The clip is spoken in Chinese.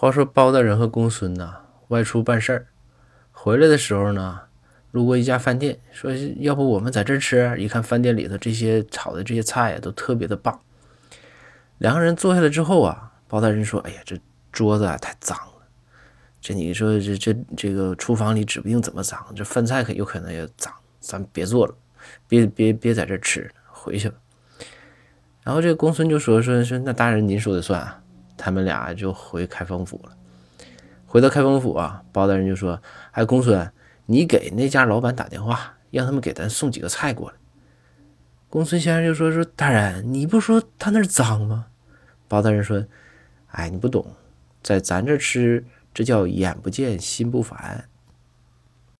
话说包大人和公孙呐外出办事儿，回来的时候呢，路过一家饭店，说要不我们在这儿吃？一看饭店里头这些炒的这些菜呀，都特别的棒。两个人坐下来之后啊，包大人说：“哎呀，这桌子啊太脏了，这你说这这这个厨房里指不定怎么脏，这饭菜可有可能也脏，咱别做了，别别别在这儿吃，回去吧。”然后这个公孙就说：“说说那大人您说的算啊。”他们俩就回开封府了。回到开封府啊，包大人就说：“哎，公孙，你给那家老板打电话，让他们给咱送几个菜过来。”公孙先生就说：“说大人，你不说他那儿脏吗？”包大人说：“哎，你不懂，在咱这吃，这叫眼不见心不烦。